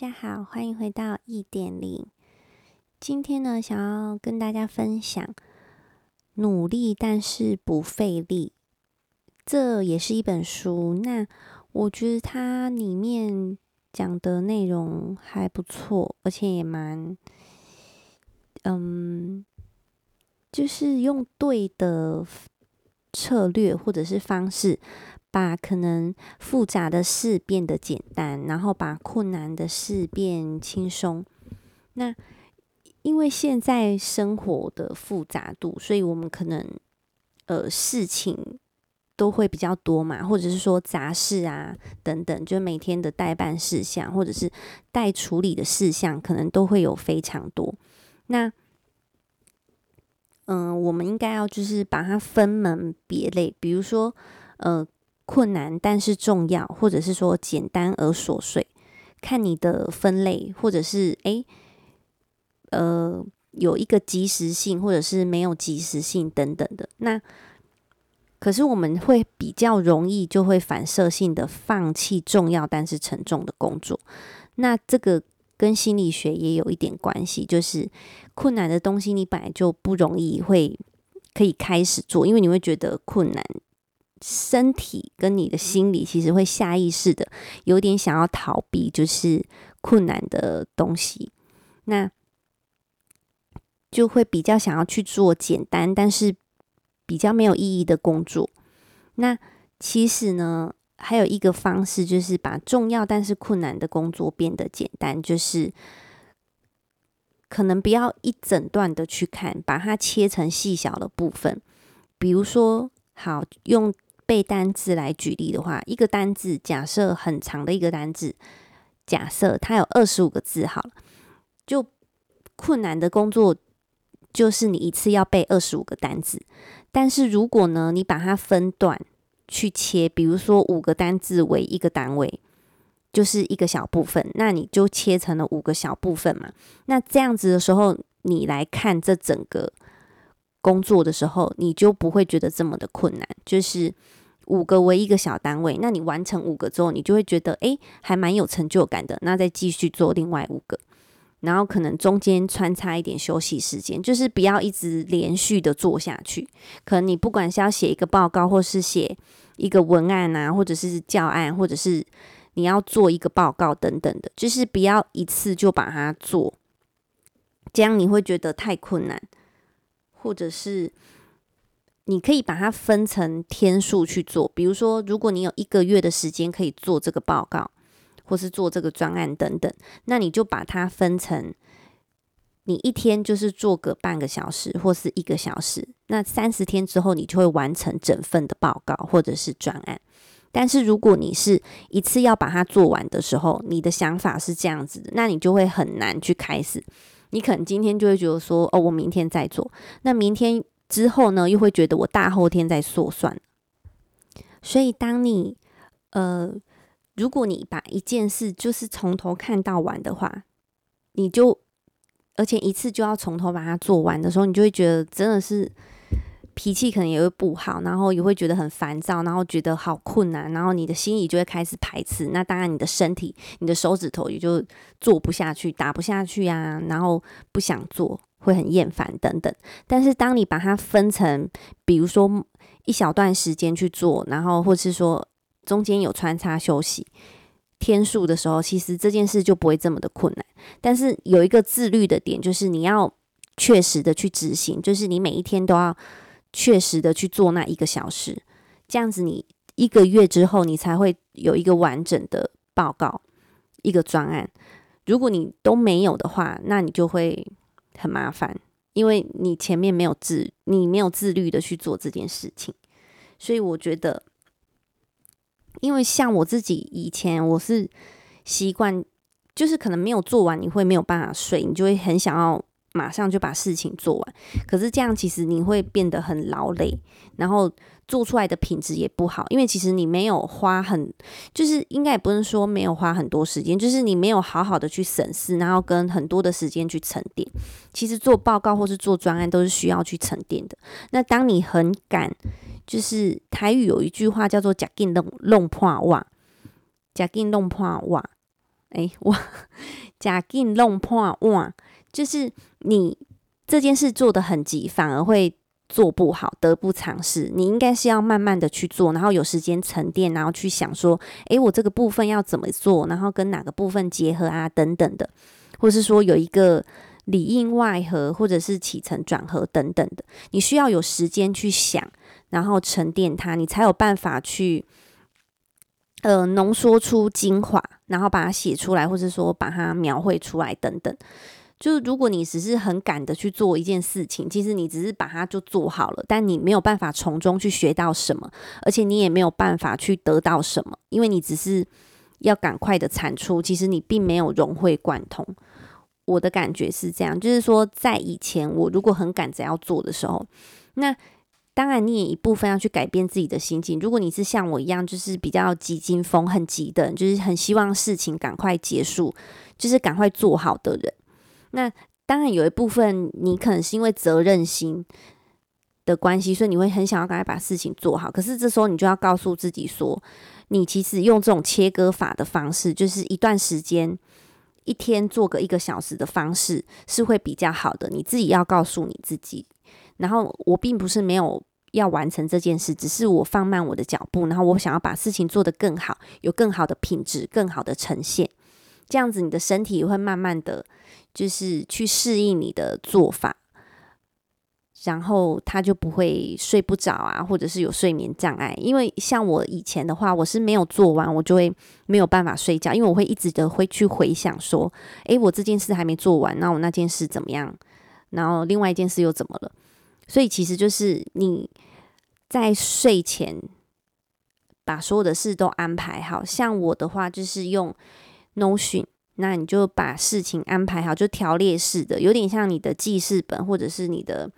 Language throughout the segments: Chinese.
大家好，欢迎回到一点零。今天呢，想要跟大家分享努力但是不费力，这也是一本书。那我觉得它里面讲的内容还不错，而且也蛮，嗯，就是用对的策略或者是方式。把可能复杂的事变得简单，然后把困难的事变轻松。那因为现在生活的复杂度，所以我们可能呃事情都会比较多嘛，或者是说杂事啊等等，就每天的待办事项或者是待处理的事项，可能都会有非常多。那嗯、我们应该要就是把它分门别类，比如说呃。困难但是重要，或者是说简单而琐碎，看你的分类，或者是诶，呃，有一个及时性，或者是没有及时性等等的。那可是我们会比较容易就会反射性的放弃重要但是沉重的工作。那这个跟心理学也有一点关系，就是困难的东西你本来就不容易会可以开始做，因为你会觉得困难。身体跟你的心理其实会下意识的有点想要逃避，就是困难的东西，那就会比较想要去做简单但是比较没有意义的工作。那其实呢，还有一个方式，就是把重要但是困难的工作变得简单，就是可能不要一整段的去看，把它切成细小的部分，比如说，好用。背单字来举例的话，一个单字假设很长的一个单字，假设它有二十五个字，好了，就困难的工作就是你一次要背二十五个单字。但是如果呢，你把它分段去切，比如说五个单字为一个单位，就是一个小部分，那你就切成了五个小部分嘛。那这样子的时候，你来看这整个工作的时候，你就不会觉得这么的困难，就是。五个为一个小单位，那你完成五个之后，你就会觉得诶，还蛮有成就感的。那再继续做另外五个，然后可能中间穿插一点休息时间，就是不要一直连续的做下去。可能你不管是要写一个报告，或是写一个文案啊，或者是教案，或者是你要做一个报告等等的，就是不要一次就把它做，这样你会觉得太困难，或者是。你可以把它分成天数去做，比如说，如果你有一个月的时间可以做这个报告，或是做这个专案等等，那你就把它分成，你一天就是做个半个小时或是一个小时，那三十天之后你就会完成整份的报告或者是专案。但是如果你是一次要把它做完的时候，你的想法是这样子的，那你就会很难去开始。你可能今天就会觉得说，哦，我明天再做，那明天。之后呢，又会觉得我大后天再说算。所以，当你呃，如果你把一件事就是从头看到完的话，你就而且一次就要从头把它做完的时候，你就会觉得真的是脾气可能也会不好，然后也会觉得很烦躁，然后觉得好困难，然后你的心里就会开始排斥。那当然，你的身体、你的手指头也就做不下去、打不下去啊，然后不想做。会很厌烦等等，但是当你把它分成，比如说一小段时间去做，然后或是说中间有穿插休息天数的时候，其实这件事就不会这么的困难。但是有一个自律的点，就是你要确实的去执行，就是你每一天都要确实的去做那一个小时，这样子你一个月之后，你才会有一个完整的报告，一个专案。如果你都没有的话，那你就会。很麻烦，因为你前面没有自，你没有自律的去做这件事情，所以我觉得，因为像我自己以前我是习惯，就是可能没有做完，你会没有办法睡，你就会很想要马上就把事情做完，可是这样其实你会变得很劳累，然后。做出来的品质也不好，因为其实你没有花很，就是应该也不能说没有花很多时间，就是你没有好好的去审视，然后跟很多的时间去沉淀。其实做报告或是做专案都是需要去沉淀的。那当你很赶，就是台语有一句话叫做“呷紧弄弄破碗”，呷紧弄破碗，哎，我 假紧弄破哇，就是你这件事做得很急，反而会做不好，得不偿失。你应该是要慢慢的去做，然后有时间沉淀，然后去想说，哎，我这个部分要怎么做，然后跟哪个部分结合啊，等等的，或是说有一个里应外合，或者是起承转合等等的，你需要有时间去想，然后沉淀它，你才有办法去。呃，浓缩出精华，然后把它写出来，或者说把它描绘出来等等。就是如果你只是很赶的去做一件事情，其实你只是把它就做好了，但你没有办法从中去学到什么，而且你也没有办法去得到什么，因为你只是要赶快的产出，其实你并没有融会贯通。我的感觉是这样，就是说在以前我如果很赶着要做的时候，那。当然，你也一部分要去改变自己的心境。如果你是像我一样，就是比较急惊风、很急的，就是很希望事情赶快结束，就是赶快做好的人，那当然有一部分你可能是因为责任心的关系，所以你会很想要赶快把事情做好。可是这时候你就要告诉自己说，你其实用这种切割法的方式，就是一段时间，一天做个一个小时的方式，是会比较好的。你自己要告诉你自己。然后我并不是没有要完成这件事，只是我放慢我的脚步，然后我想要把事情做得更好，有更好的品质，更好的呈现。这样子，你的身体也会慢慢的就是去适应你的做法，然后他就不会睡不着啊，或者是有睡眠障碍。因为像我以前的话，我是没有做完，我就会没有办法睡觉，因为我会一直的会去回想说，诶，我这件事还没做完，那我那件事怎么样？然后另外一件事又怎么了？所以其实就是你在睡前把所有的事都安排好，像我的话就是用 Notion，那你就把事情安排好，就条列式的，有点像你的记事本或者是你的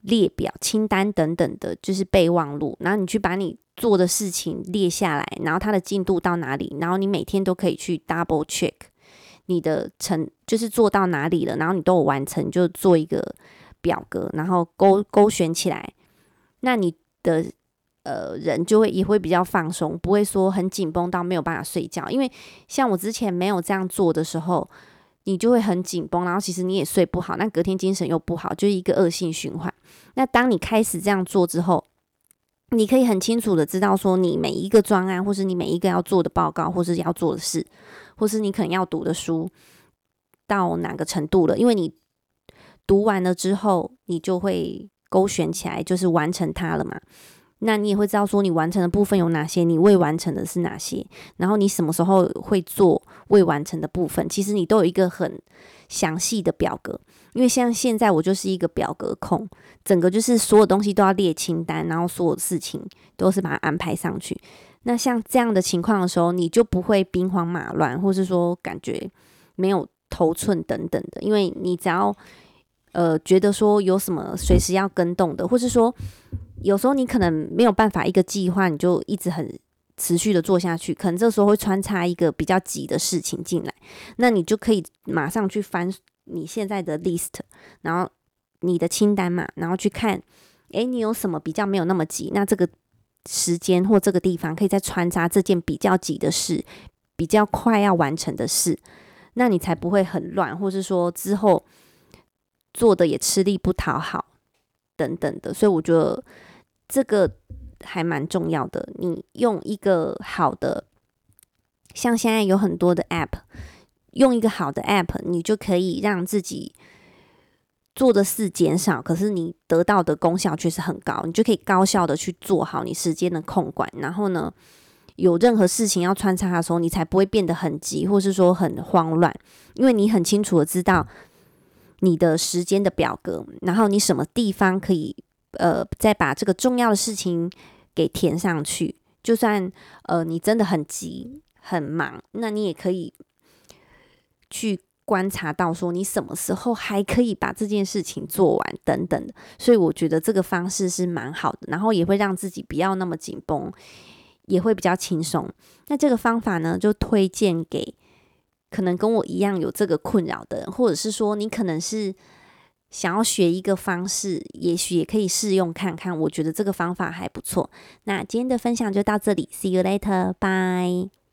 列表、清单等等的，就是备忘录。然后你去把你做的事情列下来，然后它的进度到哪里，然后你每天都可以去 double check 你的成，就是做到哪里了，然后你都有完成，就做一个。表格，然后勾勾选起来，那你的呃人就会也会比较放松，不会说很紧绷到没有办法睡觉。因为像我之前没有这样做的时候，你就会很紧绷，然后其实你也睡不好，那隔天精神又不好，就是一个恶性循环。那当你开始这样做之后，你可以很清楚的知道说，你每一个专案，或是你每一个要做的报告，或是要做的事，或是你可能要读的书到哪个程度了，因为你。读完了之后，你就会勾选起来，就是完成它了嘛。那你也会知道说，你完成的部分有哪些，你未完成的是哪些，然后你什么时候会做未完成的部分，其实你都有一个很详细的表格。因为像现在我就是一个表格控，整个就是所有东西都要列清单，然后所有事情都是把它安排上去。那像这样的情况的时候，你就不会兵荒马乱，或是说感觉没有头寸等等的，因为你只要。呃，觉得说有什么随时要更动的，或是说有时候你可能没有办法一个计划，你就一直很持续的做下去，可能这时候会穿插一个比较急的事情进来，那你就可以马上去翻你现在的 list，然后你的清单嘛，然后去看，诶，你有什么比较没有那么急？那这个时间或这个地方可以再穿插这件比较急的事，比较快要完成的事，那你才不会很乱，或是说之后。做的也吃力不讨好，等等的，所以我觉得这个还蛮重要的。你用一个好的，像现在有很多的 App，用一个好的 App，你就可以让自己做的事减少，可是你得到的功效却是很高，你就可以高效的去做好你时间的控管。然后呢，有任何事情要穿插的时候，你才不会变得很急，或是说很慌乱，因为你很清楚的知道。你的时间的表格，然后你什么地方可以呃再把这个重要的事情给填上去？就算呃你真的很急很忙，那你也可以去观察到说你什么时候还可以把这件事情做完等等的。所以我觉得这个方式是蛮好的，然后也会让自己不要那么紧绷，也会比较轻松。那这个方法呢，就推荐给。可能跟我一样有这个困扰的人，或者是说你可能是想要学一个方式，也许也可以试用看看。我觉得这个方法还不错。那今天的分享就到这里，See you later，bye。